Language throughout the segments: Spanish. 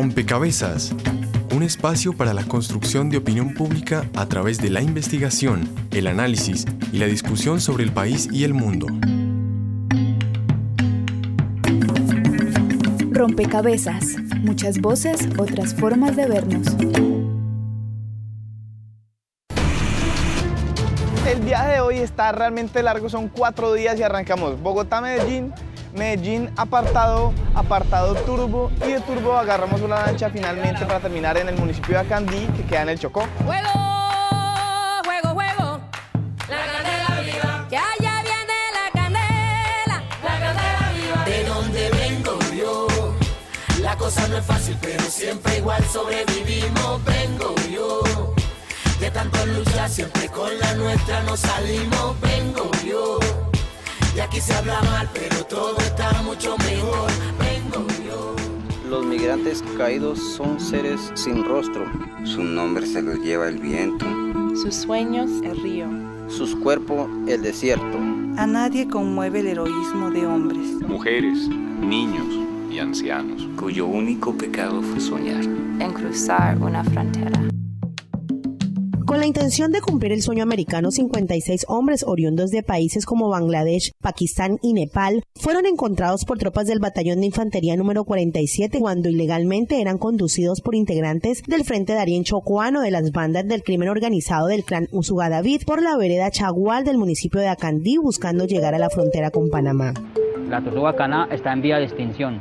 Rompecabezas, un espacio para la construcción de opinión pública a través de la investigación, el análisis y la discusión sobre el país y el mundo. Rompecabezas, muchas voces, otras formas de vernos. El viaje de hoy está realmente largo, son cuatro días y arrancamos Bogotá-Medellín, Medellín apartado, apartado Turbo y de Turbo agarramos una lancha finalmente para terminar en el municipio de Acandí que queda en el Chocó. Juego, juego, juego. La candela viva. Que allá viene la candela. La candela viva. De donde vengo yo, la cosa no es fácil, pero siempre igual sobrevivimos. Vengo yo, de tanto luchar, siempre con la nuestra nos salimos. Vengo yo. Y aquí se habla mal, pero todo está mucho mejor. Vengo yo. Los migrantes caídos son seres sin rostro. Su nombre se los lleva el viento. Sus sueños el río. Sus cuerpos el desierto. A nadie conmueve el heroísmo de hombres. Mujeres, niños y ancianos. Cuyo único pecado fue soñar. En cruzar una frontera. Con la intención de cumplir el sueño americano, 56 hombres oriundos de países como Bangladesh, Pakistán y Nepal fueron encontrados por tropas del Batallón de Infantería número 47 cuando ilegalmente eran conducidos por integrantes del Frente Darien Chocuano de las bandas del crimen organizado del clan Usuga David por la vereda Chagual del municipio de Acandí buscando llegar a la frontera con Panamá. La tortuga cana está en vía de extinción.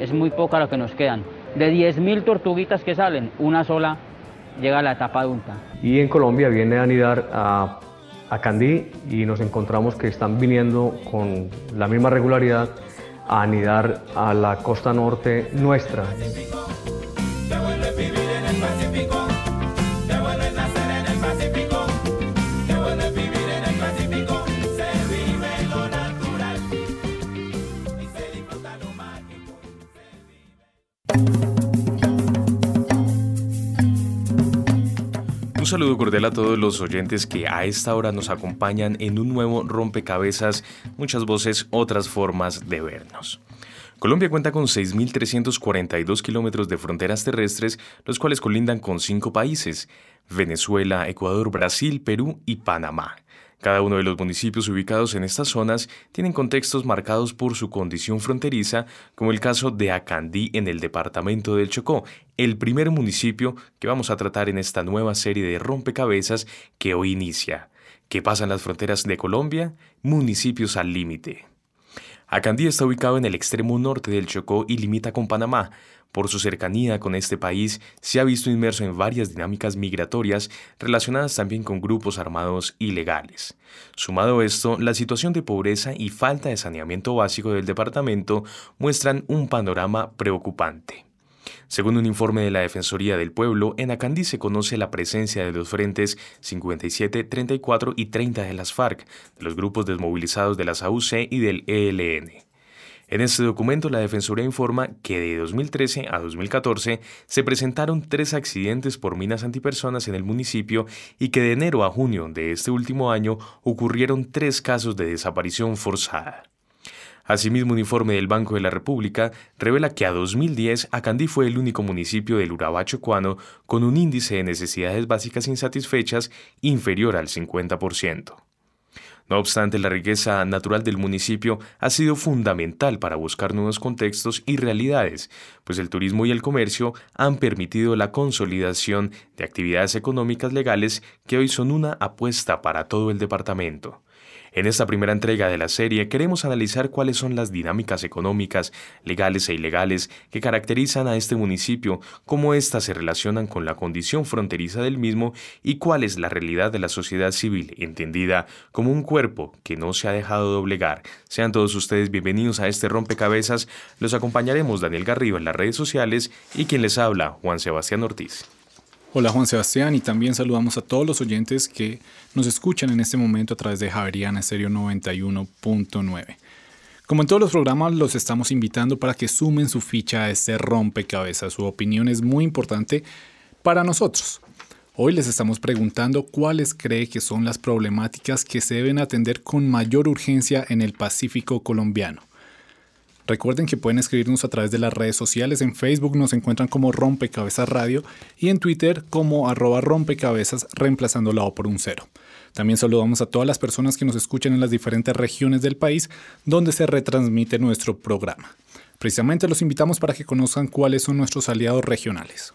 Es muy poca lo que nos quedan. De 10.000 tortuguitas que salen, una sola llega a la etapa adulta. Y en Colombia viene a anidar a, a Candí y nos encontramos que están viniendo con la misma regularidad a anidar a la costa norte nuestra. Un saludo cordial a todos los oyentes que a esta hora nos acompañan en un nuevo rompecabezas, muchas voces, otras formas de vernos. Colombia cuenta con 6.342 kilómetros de fronteras terrestres, los cuales colindan con cinco países, Venezuela, Ecuador, Brasil, Perú y Panamá. Cada uno de los municipios ubicados en estas zonas tienen contextos marcados por su condición fronteriza, como el caso de Acandí en el departamento del Chocó, el primer municipio que vamos a tratar en esta nueva serie de rompecabezas que hoy inicia. ¿Qué pasa en las fronteras de Colombia? Municipios al límite. Acandí está ubicado en el extremo norte del Chocó y limita con Panamá. Por su cercanía con este país, se ha visto inmerso en varias dinámicas migratorias relacionadas también con grupos armados ilegales. Sumado a esto, la situación de pobreza y falta de saneamiento básico del departamento muestran un panorama preocupante. Según un informe de la Defensoría del Pueblo, en Acandí se conoce la presencia de los frentes 57, 34 y 30 de las FARC, de los grupos desmovilizados de las AUC y del ELN. En este documento, la Defensoría informa que de 2013 a 2014 se presentaron tres accidentes por minas antipersonas en el municipio y que de enero a junio de este último año ocurrieron tres casos de desaparición forzada. Asimismo, un informe del Banco de la República revela que a 2010 Acandí fue el único municipio del Urabá chocuano con un índice de necesidades básicas insatisfechas inferior al 50%. No obstante, la riqueza natural del municipio ha sido fundamental para buscar nuevos contextos y realidades, pues el turismo y el comercio han permitido la consolidación de actividades económicas legales que hoy son una apuesta para todo el departamento. En esta primera entrega de la serie queremos analizar cuáles son las dinámicas económicas, legales e ilegales que caracterizan a este municipio, cómo éstas se relacionan con la condición fronteriza del mismo y cuál es la realidad de la sociedad civil, entendida como un cuerpo que no se ha dejado doblegar. Sean todos ustedes bienvenidos a este rompecabezas. Los acompañaremos Daniel Garrido en las redes sociales y quien les habla, Juan Sebastián Ortiz. Hola Juan Sebastián y también saludamos a todos los oyentes que nos escuchan en este momento a través de Javeriana Estéreo 91.9. Como en todos los programas, los estamos invitando para que sumen su ficha a este rompecabezas. Su opinión es muy importante para nosotros. Hoy les estamos preguntando cuáles cree que son las problemáticas que se deben atender con mayor urgencia en el Pacífico colombiano. Recuerden que pueden escribirnos a través de las redes sociales. En Facebook nos encuentran como Rompecabezas Radio y en Twitter como arroba rompecabezas reemplazando la O por un cero. También saludamos a todas las personas que nos escuchan en las diferentes regiones del país donde se retransmite nuestro programa. Precisamente los invitamos para que conozcan cuáles son nuestros aliados regionales.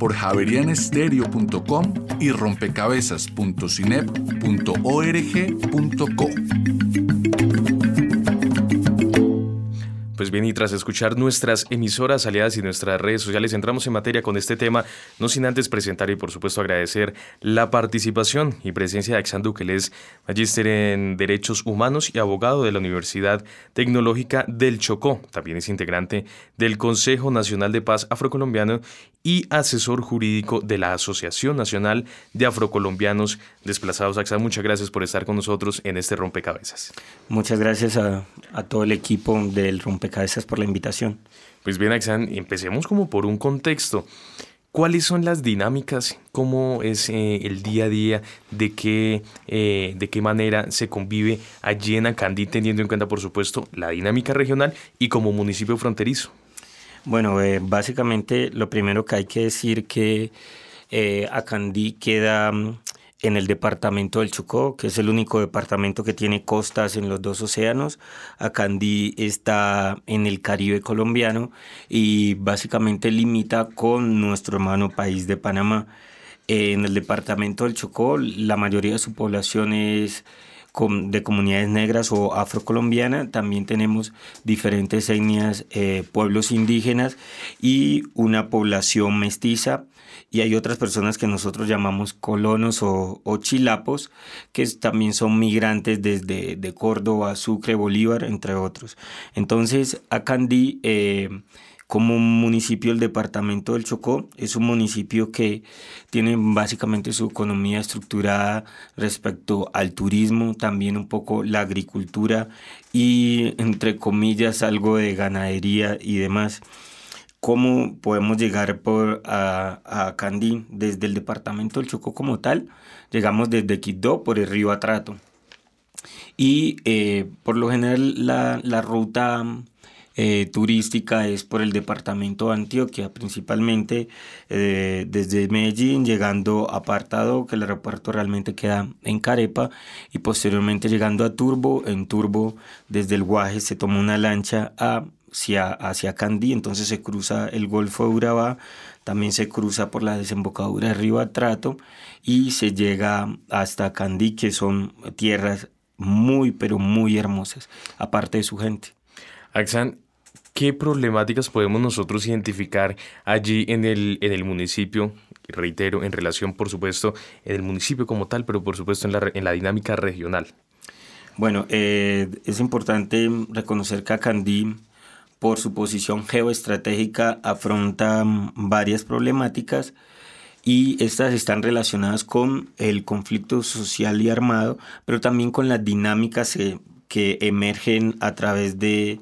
por javerianestereo.com y rompecabezas.cinep.org.co. Pues bien, y tras escuchar nuestras emisoras aliadas y nuestras redes sociales, entramos en materia con este tema, no sin antes presentar y por supuesto agradecer la participación y presencia de Axan que él es magíster en Derechos Humanos y abogado de la Universidad Tecnológica del Chocó. También es integrante del Consejo Nacional de Paz Afrocolombiano y asesor jurídico de la Asociación Nacional de Afrocolombianos Desplazados. Axan, muchas gracias por estar con nosotros en este rompecabezas. Muchas gracias a, a todo el equipo del rompecabezas Cabezas por la invitación. Pues bien, Axan, empecemos como por un contexto. ¿Cuáles son las dinámicas? ¿Cómo es eh, el día a día? ¿De qué, eh, ¿De qué manera se convive allí en Acandí, teniendo en cuenta, por supuesto, la dinámica regional y como municipio fronterizo? Bueno, eh, básicamente lo primero que hay que decir que Acandí queda mm, en el departamento del Chocó, que es el único departamento que tiene costas en los dos océanos. Acandí está en el Caribe colombiano y básicamente limita con nuestro hermano país de Panamá. En el departamento del Chocó, la mayoría de su población es de comunidades negras o afrocolombiana. También tenemos diferentes etnias, eh, pueblos indígenas y una población mestiza y hay otras personas que nosotros llamamos colonos o, chilapos, que también son migrantes desde de Córdoba, Sucre, Bolívar, entre otros. Entonces, Acandí, eh, como municipio del departamento del Chocó, es un municipio que tiene básicamente su economía estructurada respecto al turismo, también un poco la agricultura y, entre comillas, algo de ganadería y demás cómo podemos llegar por, a, a Candí desde el departamento del Chocó como tal. Llegamos desde Quibdó por el río Atrato. Y eh, por lo general la, la ruta eh, turística es por el departamento de Antioquia, principalmente eh, desde Medellín, llegando a Partado, que el aeropuerto realmente queda en Carepa, y posteriormente llegando a Turbo. En Turbo, desde el Guaje, se toma una lancha hacia, hacia Candí, entonces se cruza el Golfo de Urabá, también se cruza por la desembocadura de Río Atrato y se llega hasta Candí, que son tierras muy, pero muy hermosas, aparte de su gente. Axan, ¿qué problemáticas podemos nosotros identificar allí en el, en el municipio? Reitero, en relación, por supuesto, en el municipio como tal, pero por supuesto en la, en la dinámica regional. Bueno, eh, es importante reconocer que Candí por su posición geoestratégica, afronta varias problemáticas y estas están relacionadas con el conflicto social y armado, pero también con las dinámicas eh, que emergen a través de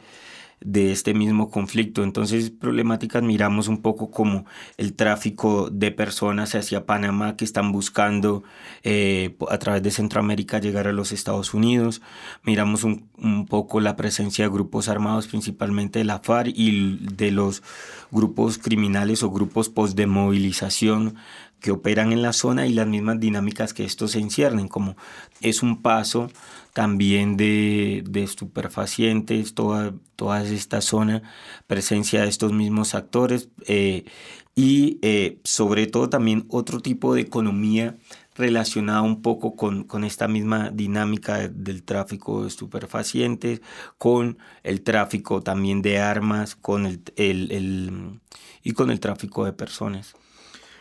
de este mismo conflicto. Entonces, problemáticas miramos un poco como el tráfico de personas hacia Panamá que están buscando eh, a través de Centroamérica llegar a los Estados Unidos. Miramos un, un, poco la presencia de grupos armados, principalmente de la FARC y de los grupos criminales o grupos post de movilización que operan en la zona y las mismas dinámicas que estos se enciernen, como es un paso también de, de estupefacientes, toda, toda esta zona, presencia de estos mismos actores eh, y eh, sobre todo también otro tipo de economía relacionada un poco con, con, esta misma dinámica del tráfico de estupefacientes, con el tráfico también de armas, con el, el, y con el tráfico de personas.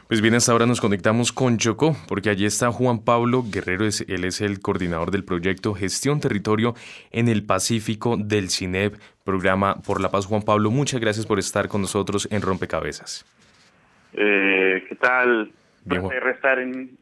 Pues bien, hasta ahora nos conectamos con Chocó, porque allí está Juan Pablo Guerrero, él es el coordinador del proyecto Gestión Territorio en el Pacífico del CINEP, programa por la paz. Juan Pablo, muchas gracias por estar con nosotros en Rompecabezas. Eh, ¿Qué tal? Bien, estar, en,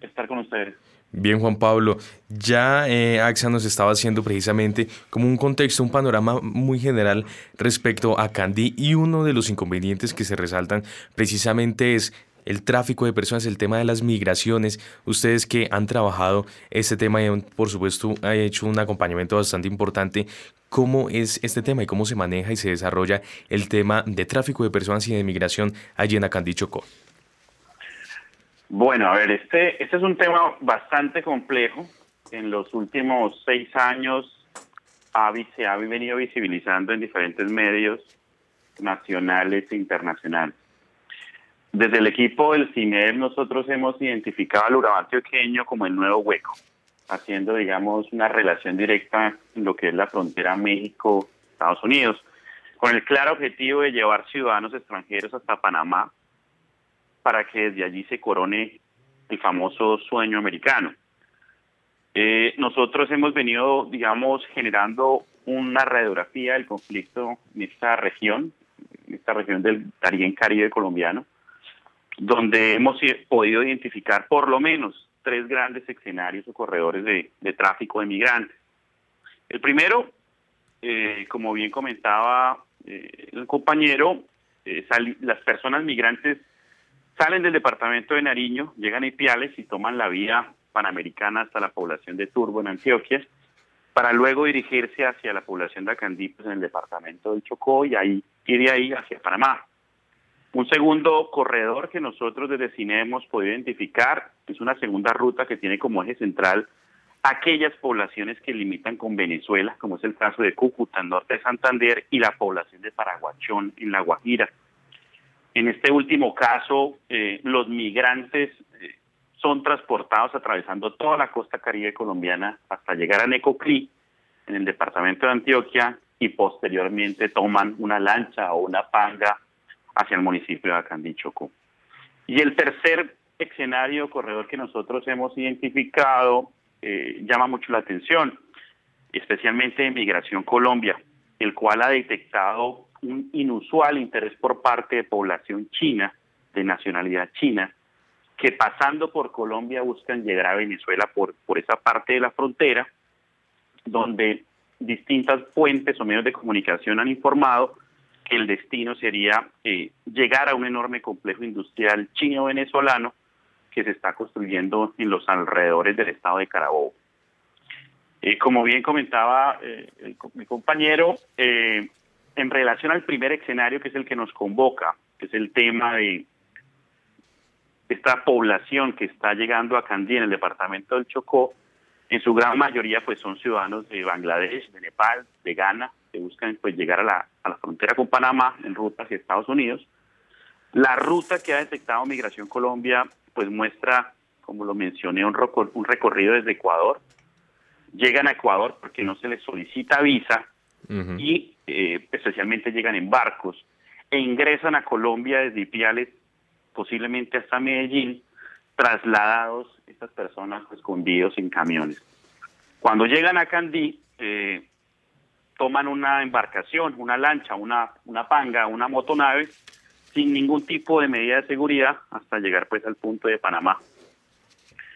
estar con ustedes. Bien, Juan Pablo, ya eh, AXA nos estaba haciendo precisamente como un contexto, un panorama muy general respecto a Candy y uno de los inconvenientes que se resaltan precisamente es el tráfico de personas, el tema de las migraciones. Ustedes que han trabajado este tema y por supuesto han hecho un acompañamiento bastante importante. ¿Cómo es este tema y cómo se maneja y se desarrolla el tema de tráfico de personas y de migración allí en Acandí Chocó? Bueno, a ver, este, este es un tema bastante complejo. En los últimos seis años se ha venido visibilizando en diferentes medios nacionales e internacionales. Desde el equipo del CINER nosotros hemos identificado al Urabá antioqueño como el nuevo hueco, haciendo, digamos, una relación directa en lo que es la frontera México-Estados Unidos, con el claro objetivo de llevar ciudadanos extranjeros hasta Panamá para que desde allí se corone el famoso sueño americano. Eh, nosotros hemos venido, digamos, generando una radiografía del conflicto en esta región, en esta región del Darién Caribe colombiano, donde hemos podido identificar por lo menos tres grandes escenarios o corredores de, tráfico de migrantes. El primero, eh, como bien comentaba eh, el compañero, las personas migrantes Salen del departamento de Nariño, llegan a Ipiales y toman la vía panamericana hasta la población de Turbo en Antioquia, para luego dirigirse hacia la población de Acandí pues, en el departamento del Chocó y ahí y de ahí hacia Panamá. Un segundo corredor que nosotros desde CINE hemos podido identificar es una segunda ruta que tiene como eje central aquellas poblaciones que limitan con Venezuela, como es el caso de Cúcuta, norte de Santander, y la población de Paraguachón en La Guajira. En este último caso, eh, los migrantes eh, son transportados atravesando toda la costa caribe colombiana hasta llegar a Necoclí, en el departamento de Antioquia, y posteriormente toman una lancha o una panga hacia el municipio de Acandí, Chocó. Y el tercer escenario corredor que nosotros hemos identificado eh, llama mucho la atención, especialmente en Migración Colombia, el cual ha detectado un inusual interés por parte de población china, de nacionalidad china, que pasando por Colombia buscan llegar a Venezuela por, por esa parte de la frontera, donde distintas fuentes o medios de comunicación han informado que el destino sería eh, llegar a un enorme complejo industrial chino-venezolano que se está construyendo en los alrededores del estado de Carabobo. Eh, como bien comentaba eh, mi compañero, en relación al primer escenario, que es el que nos convoca, que es el tema de esta población que está llegando a Candí, en el departamento del Chocó, en su gran mayoría pues son ciudadanos de Bangladesh, de Nepal, de Ghana, que buscan pues llegar a la, a la frontera con Panamá en ruta hacia Estados Unidos. La ruta que ha detectado Migración Colombia pues muestra, como lo mencioné, un, un recorrido desde Ecuador. Llegan a Ecuador porque no se les solicita visa y eh, especialmente llegan en barcos e ingresan a Colombia desde Ipiales, posiblemente hasta Medellín, trasladados estas personas escondidos en camiones. Cuando llegan a Candí, eh, toman una embarcación, una lancha, una, una panga, una motonave, sin ningún tipo de medida de seguridad hasta llegar pues al punto de Panamá.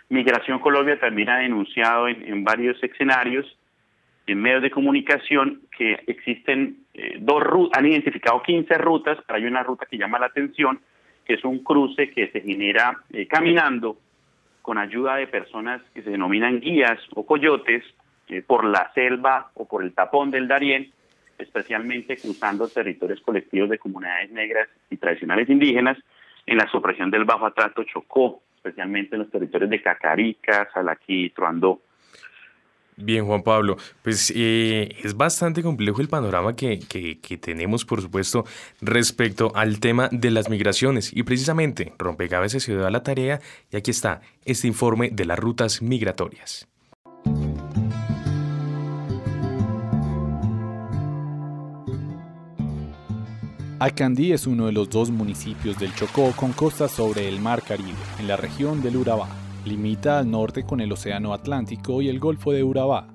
Migración Colombia también ha denunciado en, en varios escenarios en medios de comunicación que existen eh, dos rutas, han identificado 15 rutas, pero hay una ruta que llama la atención, que es un cruce que se genera eh, caminando con ayuda de personas que se denominan guías o coyotes eh, por la selva o por el tapón del Darién, especialmente cruzando territorios colectivos de comunidades negras y tradicionales indígenas en la supresión del Bajo Atrato Chocó, especialmente en los territorios de Cacarica, Salaquí, Truandó. Bien, Juan Pablo, pues eh, es bastante complejo el panorama que, que, tenemos, por supuesto, respecto al tema de las migraciones. Y precisamente, Rompecabezas se dio a la tarea y aquí está este informe de las rutas migratorias. Acandí es uno de los dos municipios del Chocó con costa sobre el Mar Caribe, en la región del Urabá. Limita al norte con el Océano Atlántico y el Golfo de Urabá,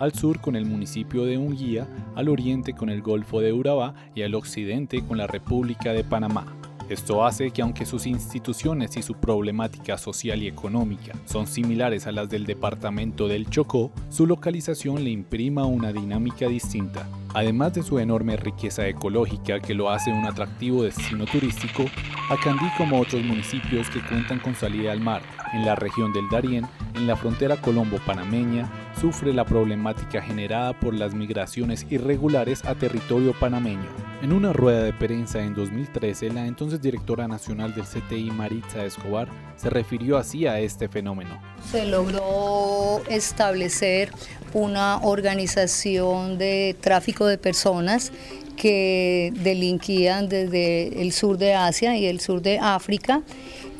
al sur con el municipio de Unguía, al oriente con el Golfo de Urabá y al occidente con la República de Panamá. Esto hace que aunque sus instituciones y su problemática social y económica son similares a las del departamento del Chocó, su localización le imprima una dinámica distinta. Además de su enorme riqueza ecológica que lo hace un atractivo destino turístico, Acandí como otros municipios que cuentan con salida al mar, en la región del Darién, en la frontera colombo-panameña, sufre la problemática generada por las migraciones irregulares a territorio panameño. En una rueda de prensa en 2013, la entonces directora nacional del CTI Maritza Escobar se refirió así a este fenómeno. Se logró establecer una organización de tráfico de personas que delinquían desde el sur de Asia y el sur de África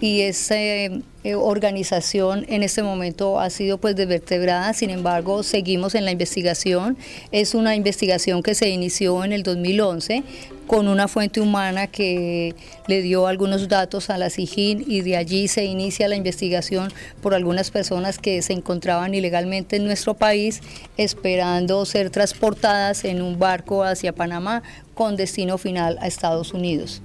y esa eh, organización en este momento ha sido pues desvertebrada, sin embargo seguimos en la investigación, es una investigación que se inició en el 2011 con una fuente humana que le dio algunos datos a la SIGIN y de allí se inicia la investigación por algunas personas que se encontraban ilegalmente en nuestro país esperando ser transportadas en un barco hacia Panamá con destino final a Estados Unidos.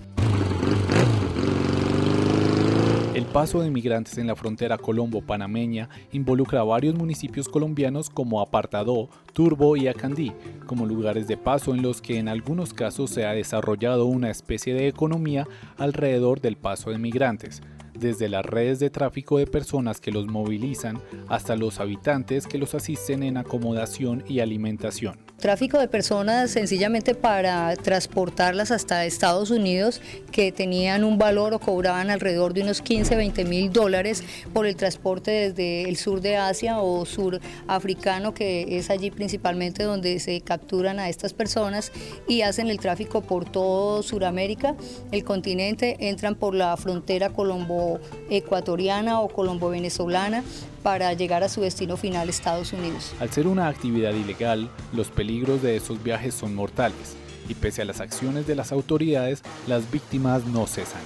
Paso de migrantes en la frontera colombo-panameña involucra a varios municipios colombianos como Apartadó, Turbo y Acandí, como lugares de paso en los que en algunos casos se ha desarrollado una especie de economía alrededor del paso de migrantes, desde las redes de tráfico de personas que los movilizan hasta los habitantes que los asisten en acomodación y alimentación. Tráfico de personas sencillamente para transportarlas hasta Estados Unidos que tenían un valor o cobraban alrededor de unos 15, 20 mil dólares por el transporte desde el sur de Asia o sur africano que es allí principalmente donde se capturan a estas personas y hacen el tráfico por todo Sudamérica, el continente, entran por la frontera colombo-ecuatoriana o colombo-venezolana para llegar a su destino final, Estados Unidos. Al ser una actividad ilegal, los peligros de esos viajes son mortales y pese a las acciones de las autoridades, las víctimas no cesan.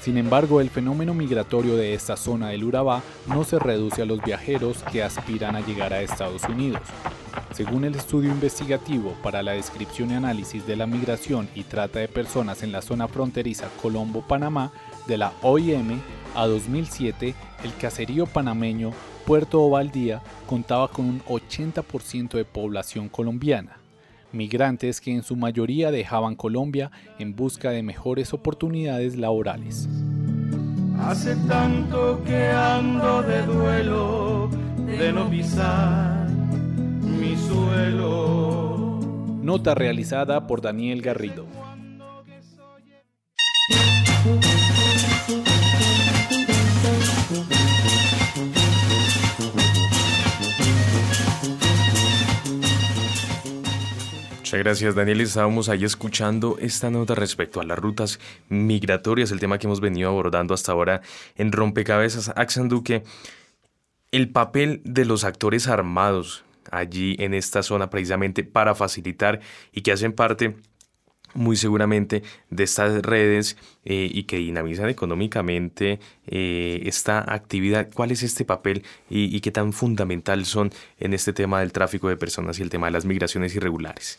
Sin embargo, el fenómeno migratorio de esta zona del Urabá no se reduce a los viajeros que aspiran a llegar a Estados Unidos. Según el estudio investigativo para la descripción y análisis de la migración y trata de personas en la zona fronteriza Colombo-Panamá de la OIM, a 2007 el caserío panameño Puerto Ovaldía contaba con un 80% de población colombiana, migrantes que en su mayoría dejaban Colombia en busca de mejores oportunidades laborales. Hace tanto que ando de duelo de no pisar mi suelo. Nota realizada por Daniel Garrido. Muchas gracias Daniel. Estábamos ahí escuchando esta nota respecto a las rutas migratorias, el tema que hemos venido abordando hasta ahora en Rompecabezas. Axan Duque, el papel de los actores armados allí en esta zona precisamente para facilitar y que hacen parte muy seguramente de estas redes eh, y que dinamizan económicamente eh, esta actividad. ¿Cuál es este papel y, y, qué tan fundamental son en este tema del tráfico de personas y el tema de las migraciones irregulares?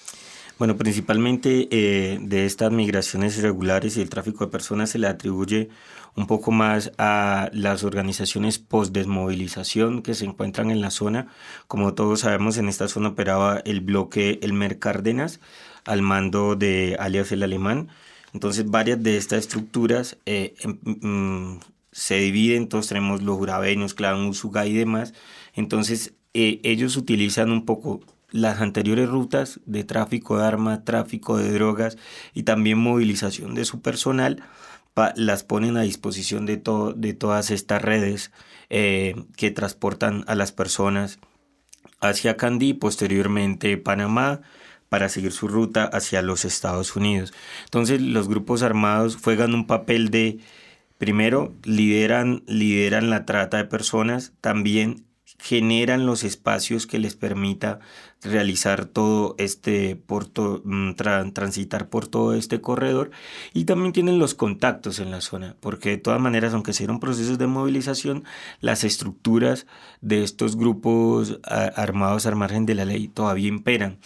Bueno, principalmente eh, de estas migraciones irregulares y el tráfico de personas se le atribuye un poco más a las organizaciones post-desmovilización que se encuentran en la zona. Como todos sabemos, en esta zona operaba el bloque Elmer Cárdenas al mando de alias el Alemán. Entonces, varias de estas estructuras eh, mm, se dividen, entonces tenemos los jurabeños, Clan Usuga y demás. Entonces, eh, ellos utilizan un poco las anteriores rutas de tráfico de armas, tráfico de drogas y también movilización de su personal, las ponen a disposición de, de todas estas redes eh, que transportan a las personas hacia Candí, posteriormente Panamá, para seguir su ruta hacia los Estados Unidos. Entonces los grupos armados juegan un papel de, primero, lideran, lideran la trata de personas, también generan los espacios que les permita realizar todo este por mm, transitar por todo este corredor y también tienen los contactos en la zona porque de todas maneras aunque sean procesos de movilización las estructuras de estos grupos armados al margen de la ley todavía imperan.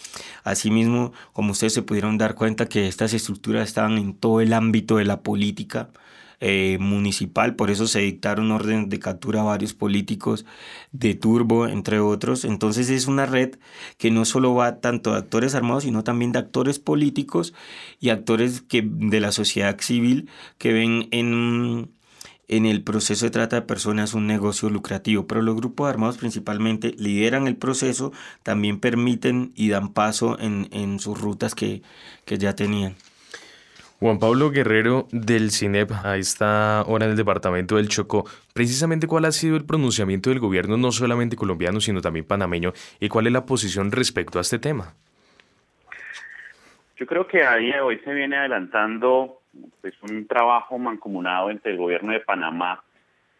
Asimismo como ustedes se pudieron dar cuenta que estas estructuras estaban en todo el ámbito de la política eh, municipal, por eso se dictaron órdenes de captura a varios políticos de Turbo, entre otros. Entonces es una red que no solo va tanto de actores armados, sino también de actores políticos y actores que, de la sociedad civil que ven en, en el proceso de trata de personas un negocio lucrativo, pero los grupos armados principalmente lideran el proceso, también permiten y dan paso en, en sus rutas que, que ya tenían. Juan Pablo Guerrero del CINEP, a esta hora en el departamento del Chocó, precisamente cuál ha sido el pronunciamiento del gobierno, no solamente colombiano, sino también panameño, y cuál es la posición respecto a este tema. Yo creo que a día de hoy se viene adelantando pues, un trabajo mancomunado entre el gobierno de Panamá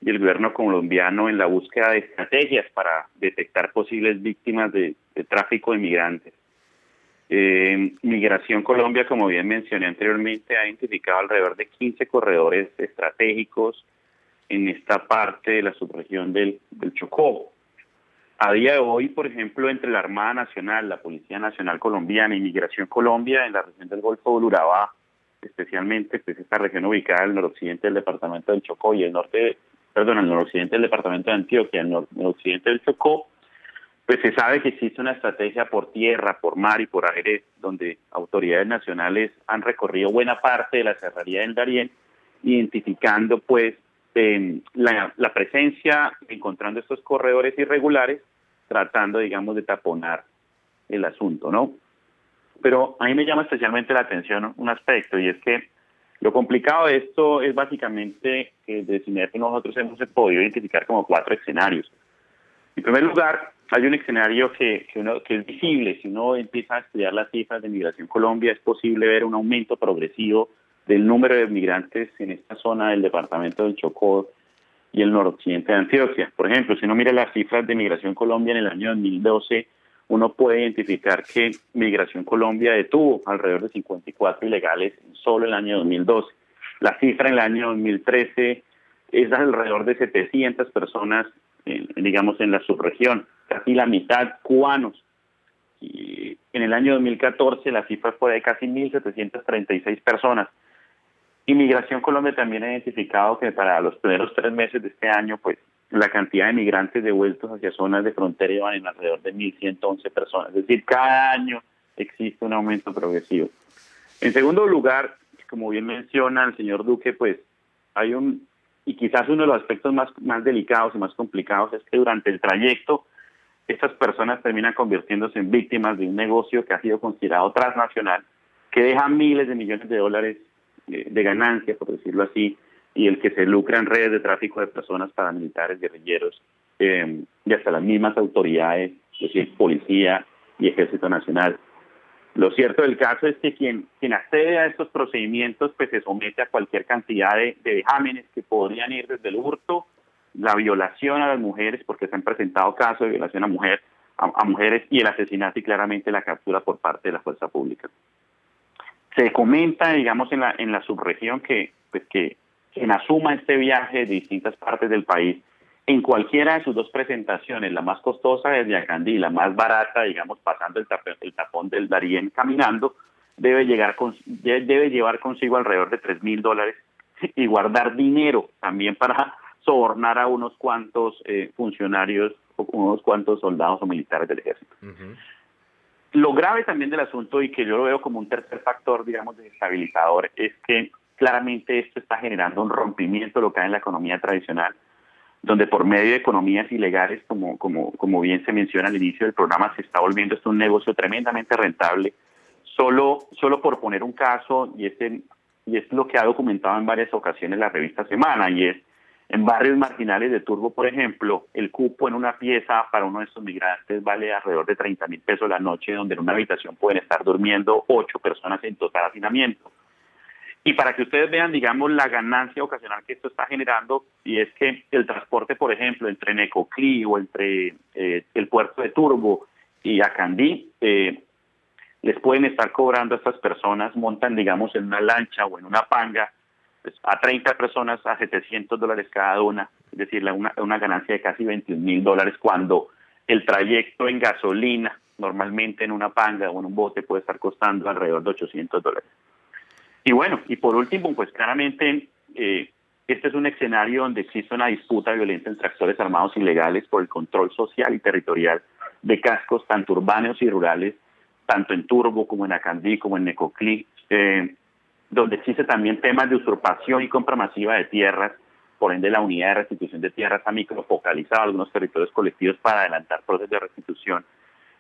y el gobierno colombiano en la búsqueda de estrategias para detectar posibles víctimas de tráfico de migrantes. Eh, Migración Colombia, como bien mencioné anteriormente, ha identificado alrededor de 15 corredores estratégicos en esta parte de la subregión del, Chocó. A día de hoy, por ejemplo, entre la Armada Nacional, la Policía Nacional Colombiana y Migración Colombia en la región del Golfo de Urabá, especialmente pues, esta región ubicada en el noroccidente del departamento del Chocó y el norte, perdón, el noroccidente del departamento de Antioquia, el noroccidente del Chocó, pues se sabe que existe una estrategia por tierra, por mar y por aire, donde autoridades nacionales han recorrido buena parte de la serrería del Darién, identificando pues em, la, presencia, encontrando estos corredores irregulares, tratando, digamos, de taponar el asunto, ¿no? Pero a mí me llama especialmente la atención un aspecto, y es que lo complicado de esto es básicamente que de que nosotros hemos podido identificar como cuatro escenarios. En primer lugar, hay un escenario que, que, es visible. Si uno empieza a estudiar las cifras de Migración Colombia, es posible ver un aumento progresivo del número de migrantes en esta zona del departamento del Chocó y el noroccidente de Antioquia. Por ejemplo, si uno mira las cifras de Migración Colombia en el año 2012, uno puede identificar que Migración Colombia detuvo alrededor de 54 ilegales en solo el año 2012. La cifra en el año 2013 es alrededor de 700 personas digamos, en la subregión, casi la mitad cubanos. Y en el año 2014 la cifra fue de casi 1.736 personas. Inmigración Colombia también ha identificado que para los primeros tres meses de este año, pues la cantidad de migrantes devueltos hacia zonas de frontera iban en alrededor de 1.111 personas. Es decir, cada año existe un aumento progresivo. En segundo lugar, como bien menciona el señor Duque, pues hay un y quizás uno de los aspectos más, más delicados y más complicados es que durante el trayecto estas personas terminan convirtiéndose en víctimas de un negocio que ha sido considerado transnacional, que deja miles de millones de dólares de, ganancias, por decirlo así, y el que se lucra en redes de tráfico de personas paramilitares, guerrilleros eh, y hasta las mismas autoridades, es policía y ejército nacional. Lo cierto del caso es que quien, quien accede a estos procedimientos pues se somete a cualquier cantidad de, de vejámenes que podrían ir desde el hurto, la violación a las mujeres, porque se han presentado casos de violación a, mujer, a, mujeres y el asesinato y claramente la captura por parte de la fuerza pública. Se comenta, digamos, en la, en la subregión que, pues, que quien asuma este viaje de distintas partes del país en cualquiera de sus dos presentaciones, la más costosa desde Acandí la más barata, digamos, pasando el, tapón, el tapón del Darién caminando, debe, llegar con, debe llevar consigo alrededor de 3 mil dólares y guardar dinero también para sobornar a unos cuantos eh, funcionarios o unos cuantos soldados o militares del ejército. Lo grave también del asunto y que yo lo veo como un tercer factor, digamos, desestabilizador, es que claramente esto está generando un rompimiento lo que hay en la economía tradicional donde por medio de economías ilegales, como, como, como bien se menciona al inicio del programa, se está volviendo esto un negocio tremendamente rentable. Solo, solo por poner un caso, y, este, y es lo que ha documentado en varias ocasiones la revista Semana, y es en barrios marginales de Turbo, por ejemplo, el cupo en una pieza para uno de estos migrantes vale alrededor de 30 mil pesos la noche, donde en una habitación pueden estar durmiendo ocho personas en total hacinamiento. Y para que ustedes vean, digamos, la ganancia ocasional que esto está generando, y es que el transporte, por ejemplo, entre Necoclí o entre eh, el puerto de Turbo y Acandí, eh, les pueden estar cobrando a estas personas, montan, digamos, en una lancha o en una panga, pues, a 30 personas a 700 dólares cada una, es decir, una, una ganancia de casi 21 mil dólares cuando el trayecto en gasolina, normalmente en una panga o en un bote, puede estar costando alrededor de 800 dólares. Y bueno, y por último, pues claramente eh, este es un escenario donde existe una disputa violenta entre actores armados ilegales por el control social y territorial de cascos tanto urbanos y rurales, tanto en Turbo como en Acandí, como en Necoclí, eh, donde existe también temas de usurpación y compra masiva de tierras, por ende la unidad de restitución de tierras ha microfocalizado algunos territorios colectivos para adelantar procesos de restitución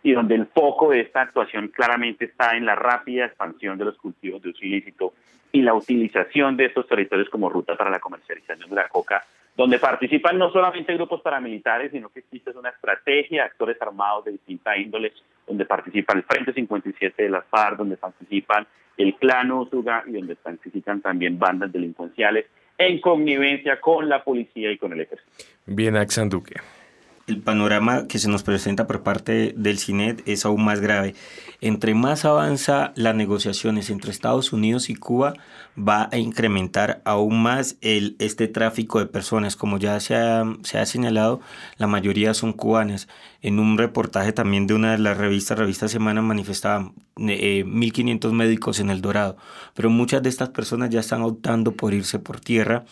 y donde el foco de esta actuación claramente está en la rápida expansión de los cultivos de uso ilícito y la utilización de estos territorios como ruta para la comercialización de la coca, donde participan no solamente grupos paramilitares, sino que existe una estrategia de actores armados de distinta índole, donde participa el Frente 57 de las FARC, donde participan el Clan Usuga y donde participan también bandas delincuenciales en connivencia con la policía y con el ejército. Bien, Axan Duque el panorama que se nos presenta por parte del CINET es aún más grave. Entre más avanza las negociaciones entre Estados Unidos y Cuba, va a incrementar aún más el, este tráfico de personas. Como ya se ha, se ha señalado, la mayoría son cubanas. En un reportaje también de una de las revistas, Revista Semana, manifestaban eh, 1.500 médicos en El Dorado. Pero muchas de estas personas ya están optando por irse por tierra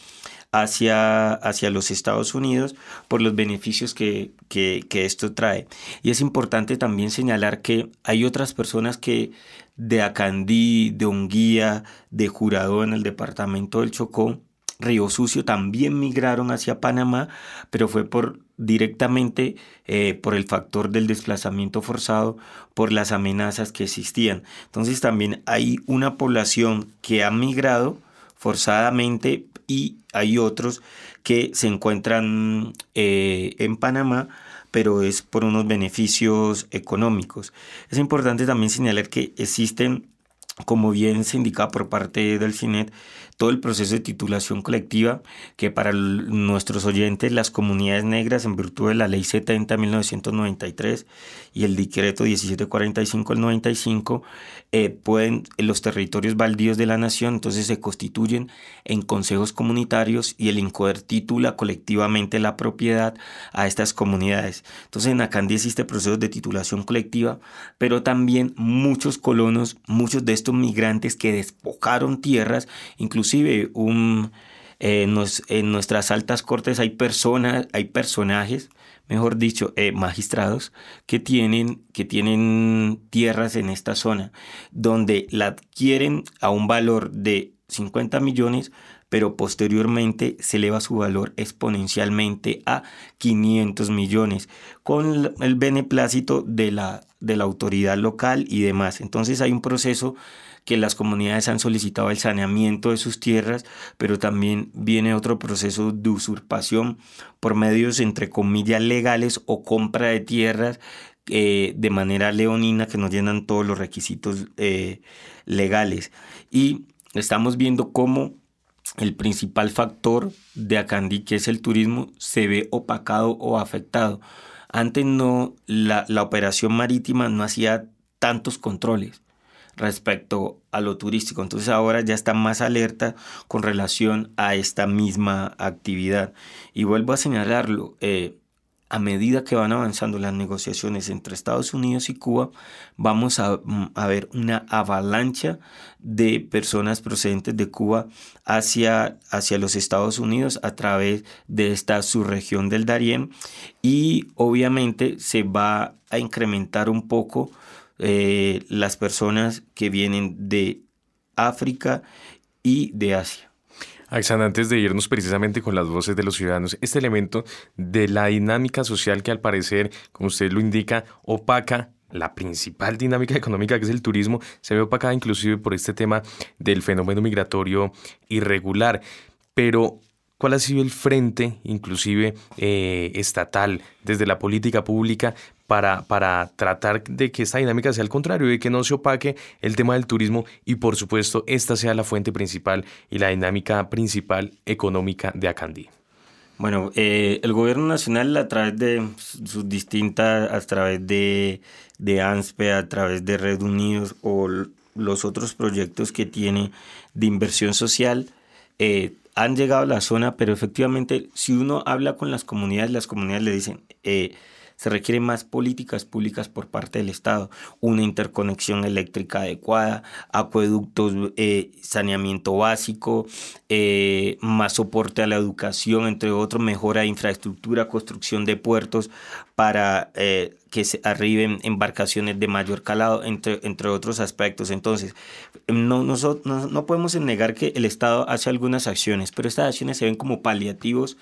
hacia, hacia los Estados Unidos por los beneficios que, que, esto trae. Y es importante también señalar que hay otras personas que de Acandí, de Unguía, de Jurado en el departamento del Chocó, Río Sucio también migraron hacia Panamá, pero fue por directamente eh, por el factor del desplazamiento forzado, por las amenazas que existían. Entonces también hay una población que ha migrado forzadamente y hay otros que se encuentran eh, en Panamá pero es por unos beneficios económicos. Es importante también señalar que existen, como bien se indica por parte del CINET, todo el proceso de titulación colectiva que para nuestros oyentes las comunidades negras en virtud de la ley 70 de 1993 y el decreto 1745 del 95 eh, pueden los territorios baldíos de la nación entonces se constituyen en consejos comunitarios y el INCODER titula colectivamente la propiedad a estas comunidades. Entonces en Acandí existe procesos de titulación colectiva pero también muchos colonos muchos de estos migrantes que despojaron tierras incluso inclusive eh, en nuestras altas cortes hay personas, hay personajes, mejor dicho, eh, magistrados que tienen, que tienen tierras en esta zona, donde la adquieren a un valor de 50 millones, pero posteriormente se eleva su valor exponencialmente a 500 millones, con el beneplácito de la, de la autoridad local y demás. Entonces hay un proceso que las comunidades han solicitado el saneamiento de sus tierras, pero también viene otro proceso de usurpación por medios entre comillas legales o compra de tierras eh, de manera leonina que no llenan todos los requisitos eh, legales. Y estamos viendo cómo el principal factor de Acandí, que es el turismo, se ve opacado o afectado. Antes no, la, la operación marítima no hacía tantos controles respecto a lo turístico. Entonces ahora ya está más alerta con relación a esta misma actividad. Y vuelvo a señalarlo, eh, a medida que van avanzando las negociaciones entre Estados Unidos y Cuba, vamos a, mm, a, ver una avalancha de personas procedentes de Cuba hacia, hacia los Estados Unidos a través de esta subregión del Darién y obviamente se va a incrementar un poco eh, las personas que vienen de África y de Asia. Alexander, antes de irnos precisamente con las voces de los ciudadanos, este elemento de la dinámica social que al parecer, como usted lo indica, opaca la principal dinámica económica que es el turismo, se ve opacada inclusive por este tema del fenómeno migratorio irregular. Pero cuál ha sido el frente, inclusive eh, estatal, desde la política pública, para, para tratar de que esta dinámica sea al contrario, de que no se opaque el tema del turismo y por supuesto esta sea la fuente principal y la dinámica principal económica de Acandí. Bueno, eh, el gobierno nacional a través de sus distintas, a través de, de ANSPE, a través de Red Unidos o los otros proyectos que tiene de inversión social, eh, han llegado a la zona, pero efectivamente si uno habla con las comunidades, las comunidades le dicen, eh, se requieren más políticas públicas por parte del Estado, una interconexión eléctrica adecuada, acueductos, eh, saneamiento básico, eh, más soporte a la educación, entre otros, mejora de infraestructura, construcción de puertos para eh, que se arriben embarcaciones de mayor calado, entre, entre otros aspectos. Entonces, no, nosotros, no, podemos negar que el Estado hace algunas acciones, pero estas acciones se ven como paliativos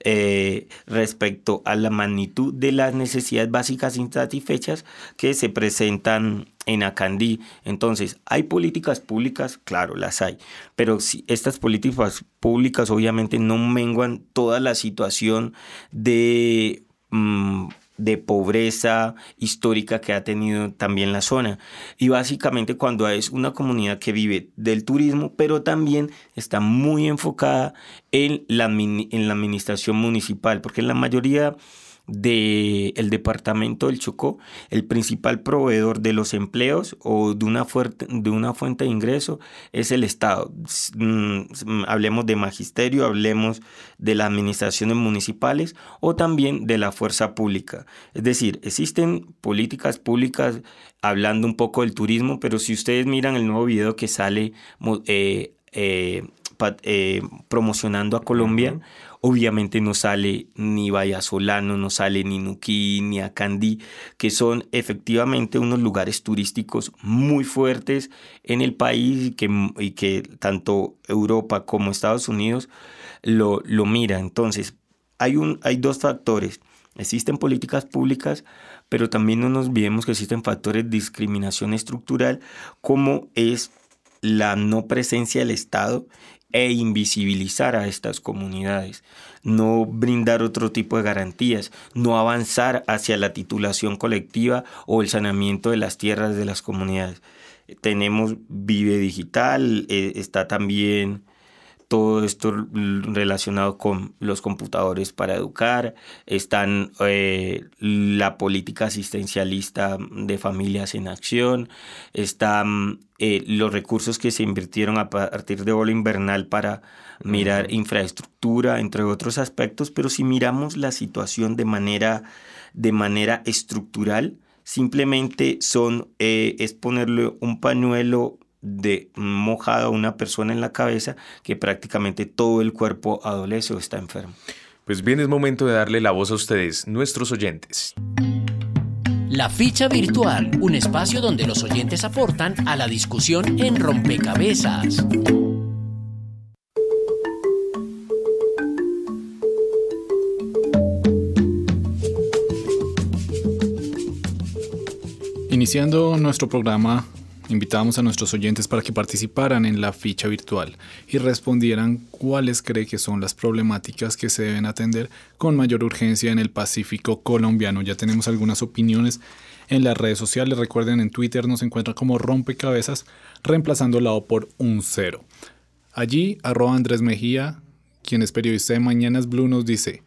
eh, respecto a la magnitud de las necesidades básicas insatisfechas que se presentan en Acandí. Entonces, ¿hay políticas públicas? Claro, las hay. Pero si estas políticas públicas obviamente no menguan toda la situación de Mm, de pobreza histórica que ha tenido también la zona. Y básicamente cuando es una comunidad que vive del turismo, pero también está muy enfocada en la, en la administración municipal, porque la mayoría del departamento del Chocó, el principal proveedor de los empleos o de una, fuerte, de una fuente de ingreso es el Estado. Mm, hablemos de magisterio, hablemos de las administraciones municipales o también de la fuerza pública. Es decir, existen políticas públicas hablando un poco del turismo, pero si ustedes miran el nuevo video que sale eh, eh, eh, promocionando a Colombia, Obviamente no sale ni Vallasolano, no sale ni Nuquí, ni Acandí, que son efectivamente unos lugares turísticos muy fuertes en el país y que, y que tanto Europa como Estados Unidos lo, lo mira. Entonces, hay, un, hay dos factores. Existen políticas públicas, pero también no nos olvidemos que existen factores de discriminación estructural, como es la no presencia del Estado e invisibilizar a estas comunidades, no brindar otro tipo de garantías, no avanzar hacia la titulación colectiva o el saneamiento de las tierras de las comunidades. Tenemos Vive Digital, eh, está también todo esto relacionado con los computadores para educar, están eh, la política asistencialista de familias en acción, están eh, los recursos que se invirtieron a partir de Ola Invernal para mirar infraestructura, entre otros aspectos, pero si miramos la situación de manera, de manera estructural, simplemente son, eh, es ponerle un pañuelo de mojado a una persona en la cabeza que prácticamente todo el cuerpo adolece o está enfermo. Pues bien, es momento de darle la voz a ustedes, nuestros oyentes. La ficha virtual, un espacio donde los oyentes aportan a la discusión en rompecabezas. Iniciando nuestro programa Invitamos a nuestros oyentes para que participaran en la ficha virtual y respondieran cuáles cree que son las problemáticas que se deben atender con mayor urgencia en el Pacífico colombiano. Ya tenemos algunas opiniones en las redes sociales. Recuerden, en Twitter nos encuentra como rompecabezas, reemplazando la O por un cero. Allí, arroba Andrés Mejía, quien es periodista de Mañanas Blue, nos dice,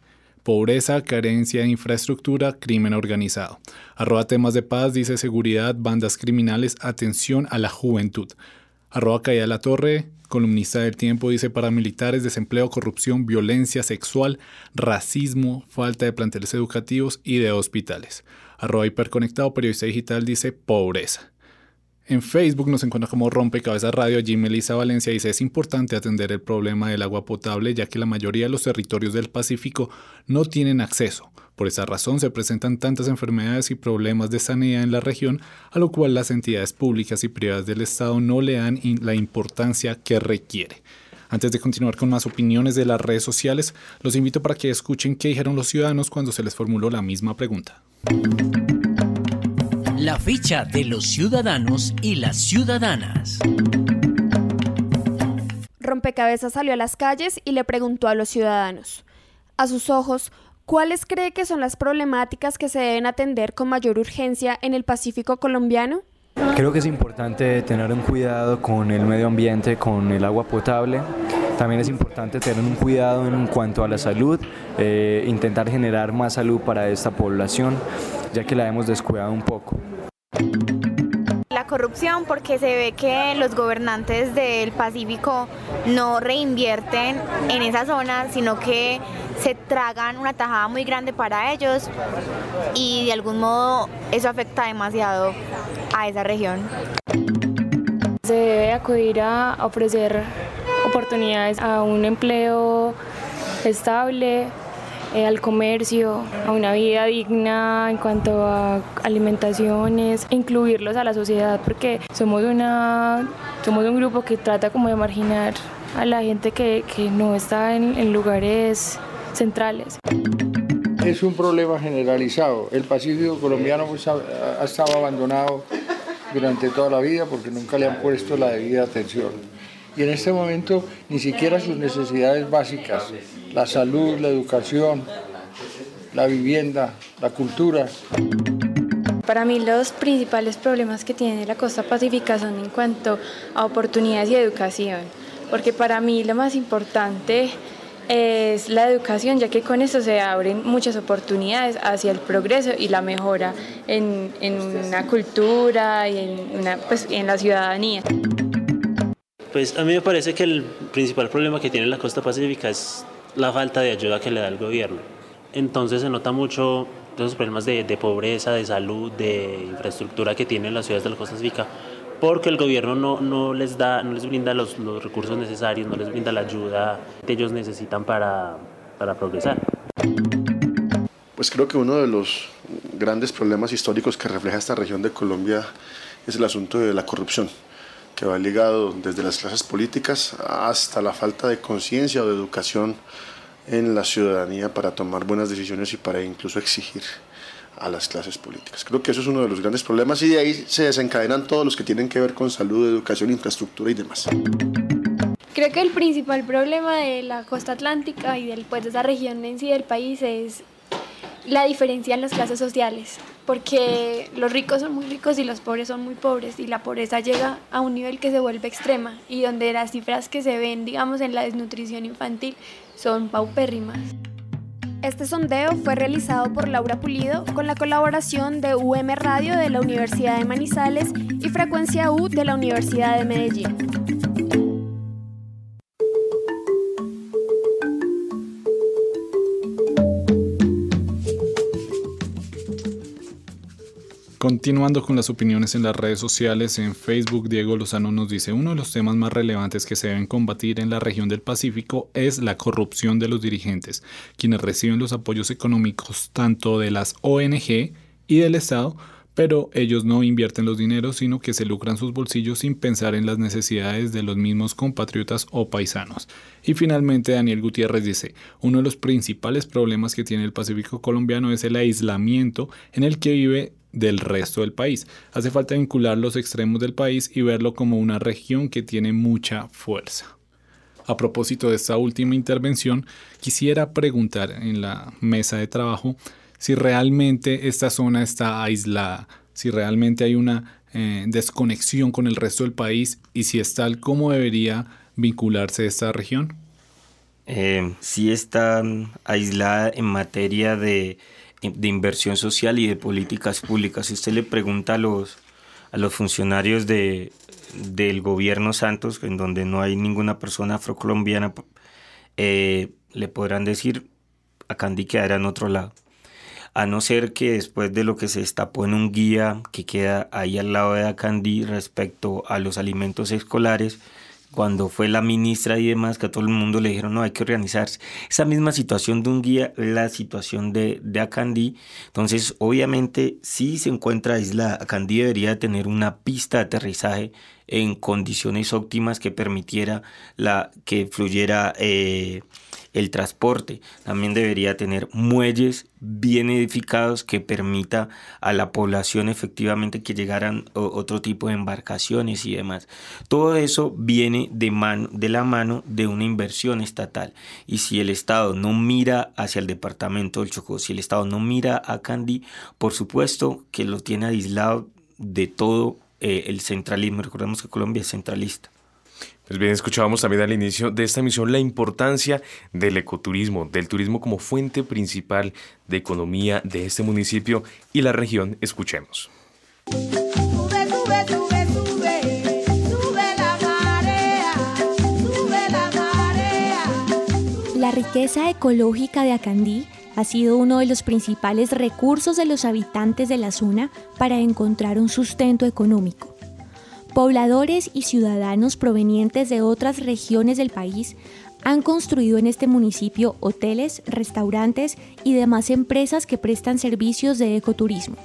pobreza, carencia de infraestructura, crimen organizado. Arroba temas de paz dice seguridad, bandas criminales, atención a la juventud. Arroba caída la torre, columnista del tiempo, dice paramilitares, desempleo, corrupción, violencia sexual, racismo, falta de planteles educativos y de hospitales. Arroba hiperconectado, periodista digital, dice pobreza. En Facebook nos encuentra como Rompecabezas Radio. Allí Melissa Valencia dice es importante atender el problema del agua potable ya que la mayoría de los territorios del Pacífico no tienen acceso. Por esa razón se presentan tantas enfermedades y problemas de sanidad en la región, a lo cual las entidades públicas y privadas del Estado no le dan la importancia que requiere. Antes de continuar con más opiniones de las redes sociales, los invito para que escuchen qué dijeron los ciudadanos cuando se les formuló la misma pregunta. La ficha de los ciudadanos y las ciudadanas. rompecabezas salió a las calles y le preguntó a los ciudadanos. A sus ojos, ¿cuáles cree que son las problemáticas que se deben atender con mayor urgencia en el Pacífico colombiano? Creo que es importante tener un cuidado con el medio ambiente, con el agua potable. También es importante tener un cuidado en cuanto a la salud, eh, intentar generar más salud para esta población, ya que la hemos descuidado un poco. La corrupción porque se ve que los gobernantes del Pacífico no reinvierten en esa zona, sino que se tragan una tajada muy grande para ellos y de algún modo eso afecta demasiado a esa región. Se debe acudir a ofrecer oportunidades a un empleo estable, eh, al comercio, a una vida digna en cuanto a alimentaciones, incluirlos a la sociedad porque somos, una, somos un grupo que trata como de marginar a la gente que, que no está en, lugares centrales. Es un problema generalizado. El Pacífico colombiano pues, ha estado abandonado durante toda la vida porque nunca le han puesto la debida atención. Y en este momento ni siquiera sus necesidades básicas, la salud, la educación, la vivienda, la cultura. Para mí los principales problemas que tiene la costa pacífica son en cuanto a oportunidades y educación, porque para mí lo más importante es la educación, ya que con eso se abren muchas oportunidades hacia el progreso y la mejora en, en una cultura y en, una, pues, en la ciudadanía. Pues a mí me parece que el principal problema que tiene la costa pacífica es la falta de ayuda que le da el gobierno. Entonces se nota mucho esos problemas de, de pobreza, de salud, de infraestructura que tienen las ciudades de la costa pacífica, porque el gobierno no, no les da, no les brinda los, los, recursos necesarios, no les brinda la ayuda que ellos necesitan para, para progresar. Pues creo que uno de los grandes problemas históricos que refleja esta región de Colombia es el asunto de la corrupción que va ligado desde las clases políticas hasta la falta de conciencia o de educación en la ciudadanía para tomar buenas decisiones y para incluso exigir a las clases políticas. Creo que eso es uno de los grandes problemas y de ahí se desencadenan todos los que tienen que ver con salud, educación, infraestructura y demás. Creo que el principal problema de la costa atlántica y del, pues, de esa región en sí del país es la diferencia en las clases sociales, porque los ricos son muy ricos y los pobres son muy pobres y la pobreza llega a un nivel que se vuelve extrema y donde las cifras que se ven, digamos, en la desnutrición infantil son paupérrimas. Este sondeo fue realizado por Laura Pulido con la colaboración de UM Radio de la Universidad de Manizales y Frecuencia U de la Universidad de Medellín. Continuando con las opiniones en las redes sociales, en Facebook Diego Lozano nos dice, uno de los temas más relevantes que se deben combatir en la región del Pacífico es la corrupción de los dirigentes, quienes reciben los apoyos económicos tanto de las ONG y del Estado, pero ellos no invierten los dineros, sino que se lucran sus bolsillos sin pensar en las necesidades de los mismos compatriotas o paisanos. Y finalmente Daniel Gutiérrez dice, uno de los principales problemas que tiene el Pacífico colombiano es el aislamiento en el que vive del resto del país. Hace falta vincular los extremos del país y verlo como una región que tiene mucha fuerza. A propósito de esta última intervención, quisiera preguntar en la mesa de trabajo si realmente esta zona está aislada, si realmente hay una eh, desconexión con el resto del país y si es tal, ¿cómo debería vincularse esta región? Eh, si está aislada en materia de de inversión social y de políticas públicas. Si usted le pregunta a los, a los funcionarios de, del gobierno Santos, en donde no hay ninguna persona afrocolombiana, eh, le podrán decir a Candy quedará en otro lado. A no ser que después de lo que se destapó en un guía que queda ahí al lado de Acandí respecto a los alimentos escolares, cuando fue la ministra y demás, que a todo el mundo le dijeron, no, hay que organizarse. Esa misma situación de un guía, la situación de, de Acandí. Entonces, obviamente, si se encuentra aislada, Acandí debería tener una pista de aterrizaje en condiciones óptimas que permitiera la, que fluyera eh, el transporte. También debería tener muelles bien edificados que permita a la población efectivamente que llegaran otro tipo de embarcaciones y demás. Todo eso viene de, de la mano de una inversión estatal. Y si el Estado no mira hacia el departamento del Chocó, si el Estado no mira a Candí, por supuesto que lo tiene aislado de todo eh, el centralismo. Recordemos que Colombia es centralista. Pues bien, escuchábamos también al inicio de esta emisión la importancia del ecoturismo, del turismo como fuente principal de economía de este municipio y la región. Escuchemos. La riqueza ecológica de Acandí ha sido uno de los principales recursos de los habitantes de la zona para encontrar un sustento económico. Pobladores y ciudadanos provenientes de otras regiones del país han construido en este municipio hoteles, restaurantes y demás empresas que prestan servicios de ecoturismo.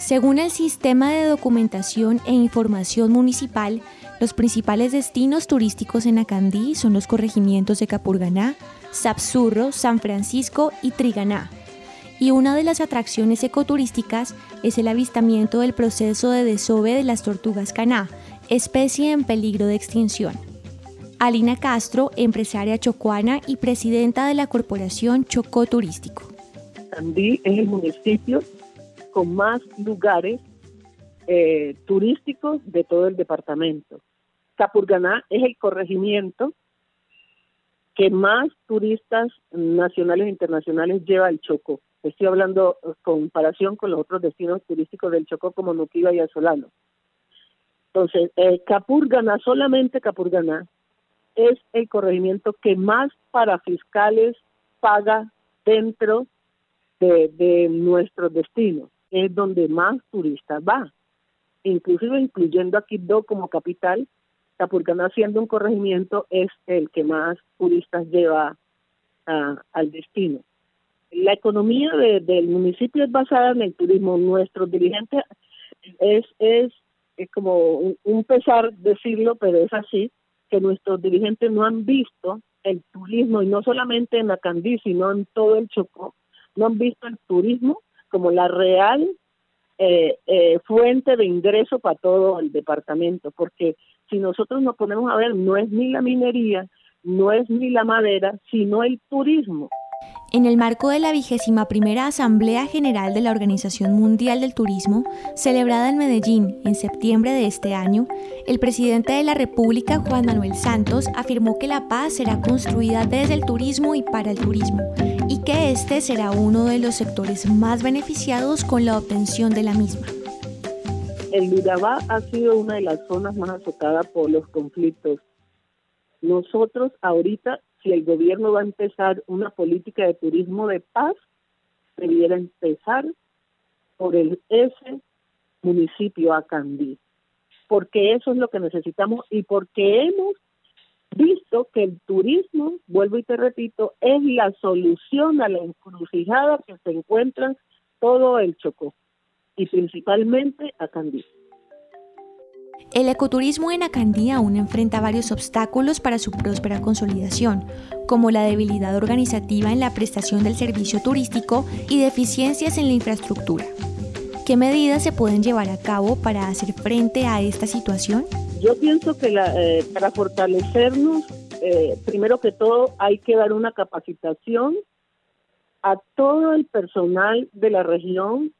Según el Sistema de Documentación e Información Municipal, los principales destinos turísticos en Acandí son los corregimientos de Capurganá, Sapsurro, San Francisco y Triganá, y una de las atracciones ecoturísticas es el avistamiento del proceso de desove de las tortugas caná, especie en peligro de extinción. Alina Castro, empresaria chocuana y presidenta de la corporación Chocó Turístico. Andí es el municipio con más lugares eh, turísticos de todo el departamento. Capurganá es el corregimiento que más turistas nacionales e internacionales lleva al Chocó. Estoy hablando en comparación con los otros destinos turísticos del Chocó como Nuquiba y Azolano. Entonces, eh, Capurganá, solamente Capurganá, es el corregimiento que más para fiscales paga dentro de, de nuestros destinos. Es donde más turistas va. Inclusive incluyendo a Quibdó como capital, Capurganá siendo un corregimiento es el que más turistas lleva al destino. La economía del municipio es basada en el turismo. Nuestros dirigentes es, es, es como un, pesar decirlo, pero es así, que nuestros dirigentes no han visto el turismo, y no solamente en Acandí, sino en todo el Chocó, no han visto el turismo como la real eh, eh, fuente de ingreso para todo el departamento, porque si nosotros nos ponemos a ver, no es ni la minería, no es ni la madera, sino el turismo. En el marco de la vigésima primera Asamblea General de la Organización Mundial del Turismo, celebrada en Medellín en septiembre de este año, el presidente de la República, Juan Manuel Santos, afirmó que la paz será construida desde el turismo y para el turismo, este será uno de los sectores más beneficiados con la obtención de la misma. El Urabá ha sido una de las zonas más azotadas por los conflictos. Nosotros ahorita si el gobierno va a empezar una política de turismo de paz, debiera empezar por el ese municipio Acandí, porque eso es lo que necesitamos y porque hemos visto que el turismo, vuelvo y te repito, es la solución a la encrucijada que se encuentra todo el Chocó y principalmente Acandí. El ecoturismo en Acandí aún enfrenta varios obstáculos para su próspera consolidación, como la debilidad organizativa en la prestación del servicio turístico y deficiencias en la infraestructura. ¿Qué medidas se pueden llevar a cabo para hacer frente a esta situación? Yo pienso que eh, para fortalecernos, eh, primero que todo, hay que dar una capacitación a todo el personal de la región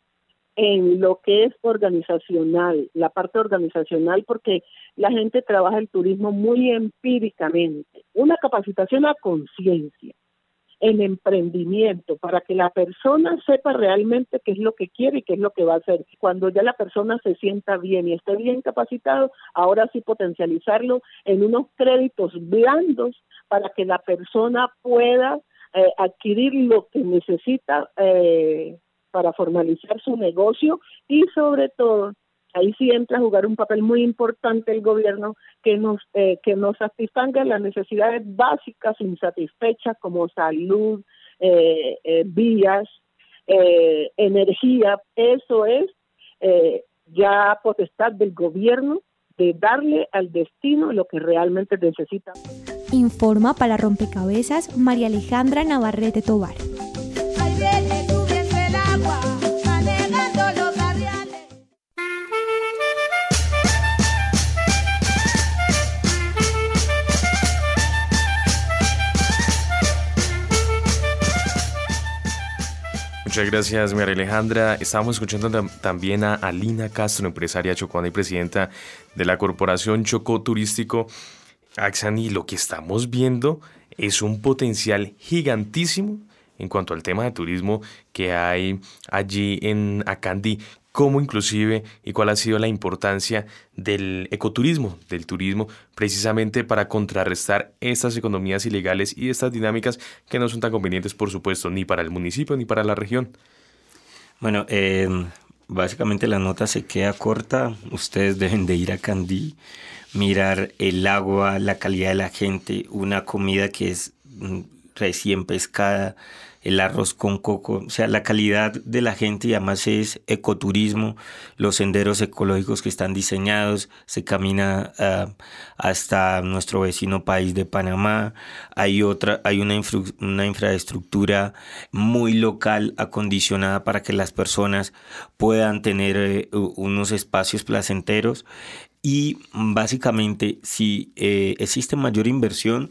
en lo que es organizacional, la parte organizacional, porque la gente trabaja el turismo muy empíricamente. Una capacitación a conciencia, en emprendimiento, para que la persona sepa realmente qué es lo que quiere y qué es lo que va a hacer. Cuando ya la persona se sienta bien y esté bien capacitado, ahora sí potencializarlo en unos créditos blandos para que la persona pueda eh, adquirir lo que necesita eh, para formalizar su negocio y sobre todo ahí sí entra a jugar un papel muy importante el gobierno que nos eh, que nos satisfaga las necesidades básicas insatisfechas como salud eh, eh, vías energía eso es ya potestad del gobierno de darle al destino lo que realmente necesita. Informa para Rompecabezas María Alejandra Navarrete Tobar. Muchas gracias, María Alejandra. Estamos escuchando también a Alina Castro, empresaria chocuana y presidenta de la Corporación Chocó Turístico. Axani, lo que estamos viendo es un potencial gigantísimo en cuanto al tema de turismo que hay allí en Acandí cómo inclusive y cuál ha sido la importancia del ecoturismo, del turismo, precisamente para contrarrestar estas economías ilegales y estas dinámicas que no son tan convenientes, por supuesto, ni para el municipio ni para la región. Bueno, em, básicamente la nota se queda corta. Ustedes deben de ir a Candí, mirar el agua, la calidad de la gente, una comida que es mm, recién pescada, el arroz con coco, o sea, la calidad de la gente y además es ecoturismo, los senderos ecológicos que están diseñados, se camina ah, hasta nuestro vecino país de Panamá, hay otra, hay una, infraestructura muy local acondicionada para que las personas puedan tener eh, unos espacios placenteros. Y básicamente si eh, existe mayor inversión,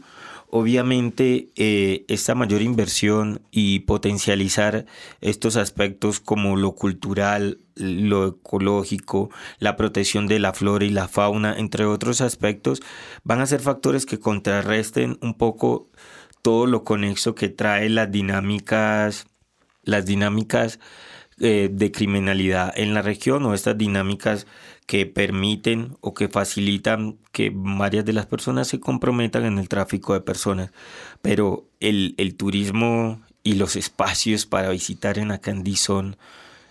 Obviamente, eh, esta mayor inversión y potencializar estos aspectos como lo cultural, lo ecológico, la protección de la flora y la fauna, entre otros aspectos, van a ser factores que contrarresten un poco todo lo conexo que trae las dinámicas, las dinámicas eh, de criminalidad en la región o estas dinámicas que permiten o que facilitan que varias de las personas se comprometan en el tráfico de personas. Pero el, turismo y los espacios para visitar en Acandí son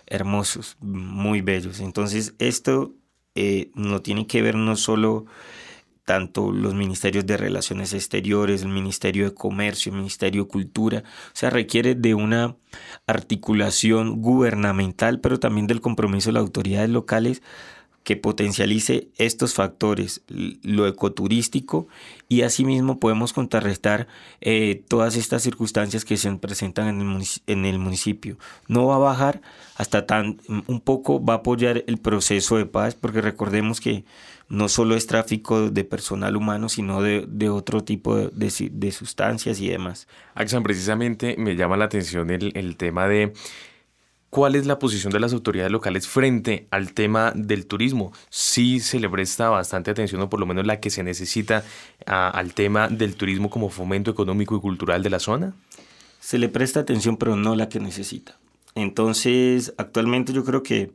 hermosos, muy bellos. Entonces esto eh, no tiene que ver no solo tanto los ministerios de Relaciones Exteriores, el Ministerio de Comercio, el Ministerio de Cultura, o sea, requiere de una articulación gubernamental, pero también del compromiso de las autoridades locales que potencialice estos factores, lo ecoturístico, y asimismo podemos contrarrestar eh, todas estas circunstancias que se presentan en el, en el, municipio. No va a bajar hasta tan, un poco va a apoyar el proceso de paz, porque recordemos que no solo es tráfico de personal humano, sino de, de otro tipo de, de, sustancias y demás. Axan, precisamente me llama la atención el, el tema de ¿Cuál es la posición de las autoridades locales frente al tema del turismo? Sí se le presta bastante atención, o por lo menos la que se necesita al tema del turismo como fomento económico y cultural de la zona. Se le presta atención, pero no la que necesita. Entonces, actualmente yo creo que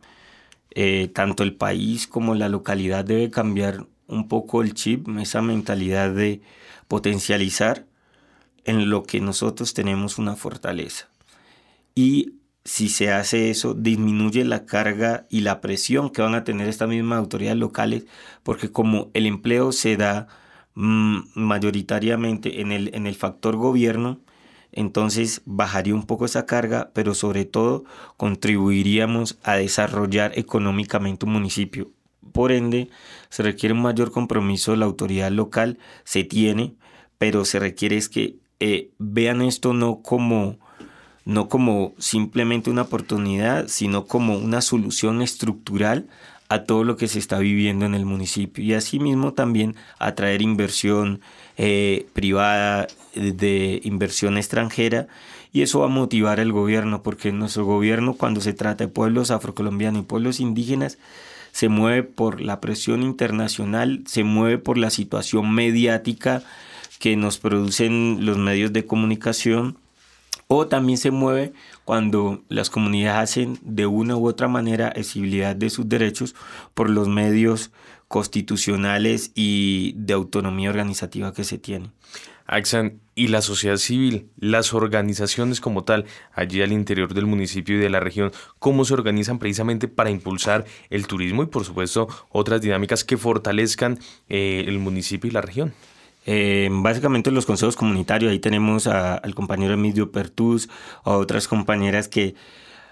eh, tanto el país como la localidad debe cambiar un poco el chip, esa mentalidad de potencializar en lo que nosotros tenemos una fortaleza. Y si se hace eso, disminuye la carga y la presión que van a tener estas mismas autoridades locales, porque como el empleo se da mm, mayoritariamente en el, en el factor gobierno, entonces bajaría un poco esa carga, pero sobre todo contribuiríamos a desarrollar económicamente un municipio. Por ende, se requiere un mayor compromiso de la autoridad local, se tiene, pero se requiere es que eh, vean esto no como no como simplemente una oportunidad, sino como una solución estructural a todo lo que se está viviendo en el municipio y asimismo también atraer inversión eh, privada, de inversión extranjera y eso va a motivar al gobierno porque nuestro gobierno cuando se trata de pueblos afrocolombianos y pueblos indígenas se mueve por la presión internacional, se mueve por la situación mediática que nos producen los medios de comunicación o también se mueve cuando las comunidades hacen de una u otra manera exigibilidad de sus derechos por los medios constitucionales y de autonomía organizativa que se tienen. Axan, y la sociedad civil, las organizaciones como tal, allí al interior del municipio y de la región, cómo se organizan precisamente para impulsar el turismo y por supuesto otras dinámicas que fortalezcan eh, el municipio y la región. Eh, básicamente los consejos comunitarios, ahí tenemos al compañero Emilio Pertús, a otras compañeras que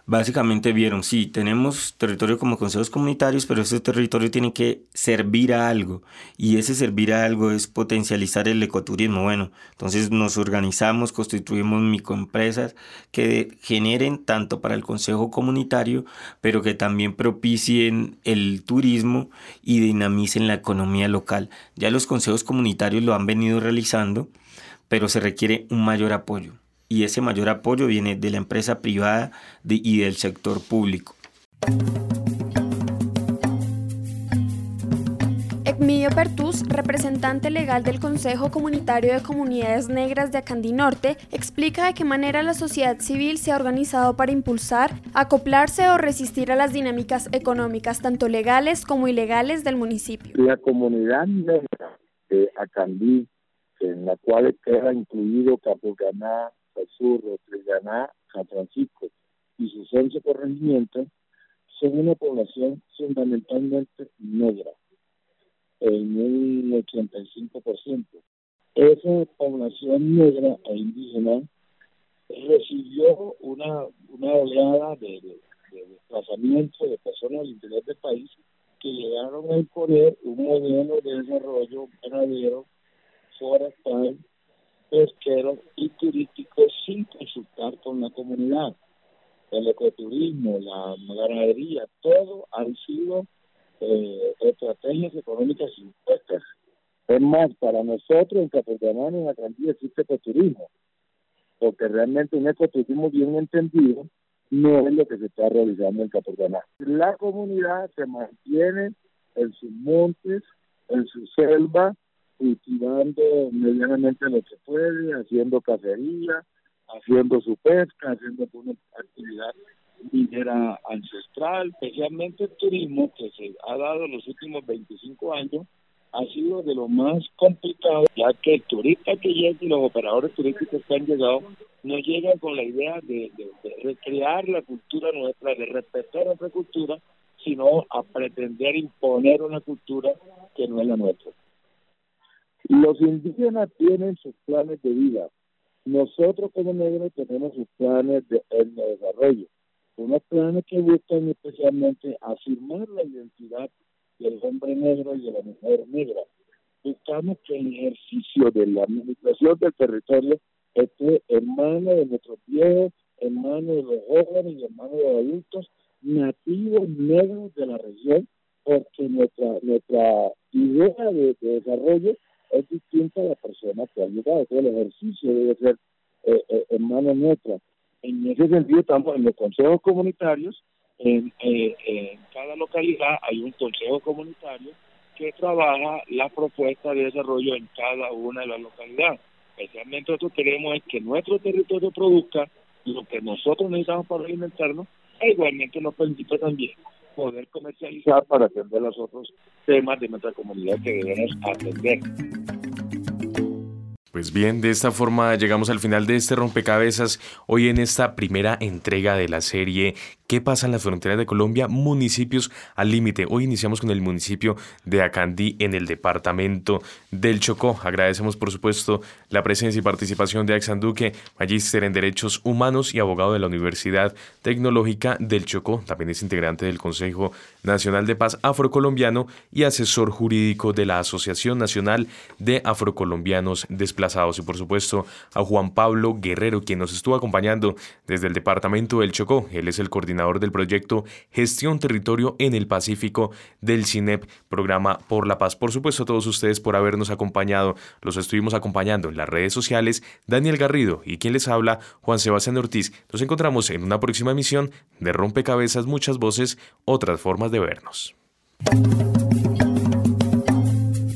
básicamente vieron, sí, tenemos territorio como consejos comunitarios, pero ese territorio tiene que servir a algo. Y ese servir a algo es potencializar el ecoturismo. Bueno, entonces nos organizamos, constituimos microempresas que generen tanto para el consejo comunitario, pero que también propicien el turismo y dinamicen la economía local. Ya los consejos comunitarios lo han venido realizando, pero se requiere un mayor apoyo y ese mayor apoyo viene de la empresa privada y del sector público. Emilio Pertus, representante legal del Consejo Comunitario de Comunidades Negras de Acandí Norte, explica de qué manera la sociedad civil se ha organizado para impulsar, acoplarse o resistir a las dinámicas económicas, tanto legales como ilegales, del municipio. La comunidad negra de Acandí, en la cual queda incluido Capurganá, Pasurro, Triganá, San Francisco y su centro de corregimiento son una población fundamentalmente negra, en un 85%. Esa población negra e indígena recibió una, una oleada de, desplazamiento de personas al interior del país que llegaron a imponer un modelo de desarrollo ganadero forestal pesqueros y turísticos sin consultar con la comunidad. El ecoturismo, la ganadería, todo han sido eh, estrategias económicas impuestas. Es más, para nosotros en y en Atlantía existe ecoturismo, porque realmente un ecoturismo bien entendido no es lo que se está realizando en Capitán. La comunidad se mantiene en sus montes, en su selva, cultivando medianamente lo que puede, haciendo cacería, haciendo su pesca, haciendo una actividad minera ancestral, especialmente el turismo que se ha dado en los últimos 25 años, ha sido de lo más complicado, ya que el turista que llega y los operadores turísticos que han llegado no llegan con la idea de, de recrear la cultura nuestra, de respetar nuestra cultura, sino a pretender imponer una cultura que no es la nuestra. Los indígenas tienen sus planes de vida. Nosotros como negros tenemos sus planes de, desarrollo. Unos planes que buscan especialmente afirmar la identidad del hombre negro y de la mujer negra. Buscamos que el ejercicio de la administración del territorio esté en manos de nuestros viejos, en manos de los jóvenes y en manos de los adultos nativos negros de la región, porque nuestra nuestra idea de desarrollo es distinta a la persona que ha llegado. el ejercicio debe ser eh, eh, en manos nuestras. En ese sentido, estamos en los consejos comunitarios. En, eh, en cada localidad hay un consejo comunitario que trabaja la propuesta de desarrollo en cada una de las localidades. Especialmente nosotros queremos es que nuestro territorio produzca lo que nosotros necesitamos para alimentarnos e igualmente nos permite también poder comercializar para atender los otros temas de nuestra comunidad que debemos atender. Pues bien, de esta forma llegamos al final de este rompecabezas, hoy en esta primera entrega de la serie ¿Qué pasa en las fronteras de Colombia? Municipios al límite. Hoy iniciamos con el municipio de Acandí en el departamento del Chocó. Agradecemos por supuesto la presencia y participación de Axan Duque, magíster en Derechos Humanos y abogado de la Universidad Tecnológica del Chocó. También es integrante del Consejo Nacional de Paz Afrocolombiano y asesor jurídico de la Asociación Nacional de Afrocolombianos Y por supuesto a Juan Pablo Guerrero, quien nos estuvo acompañando desde el departamento del Chocó. Él es el coordinador del proyecto Gestión Territorio en el Pacífico del CINEP, programa por la paz. Por supuesto, a todos ustedes por habernos acompañado. Los estuvimos acompañando en las redes sociales. Daniel Garrido y quien les habla, Juan Sebastián Ortiz. Nos encontramos en una próxima emisión de Rompecabezas, muchas voces, otras formas de vernos.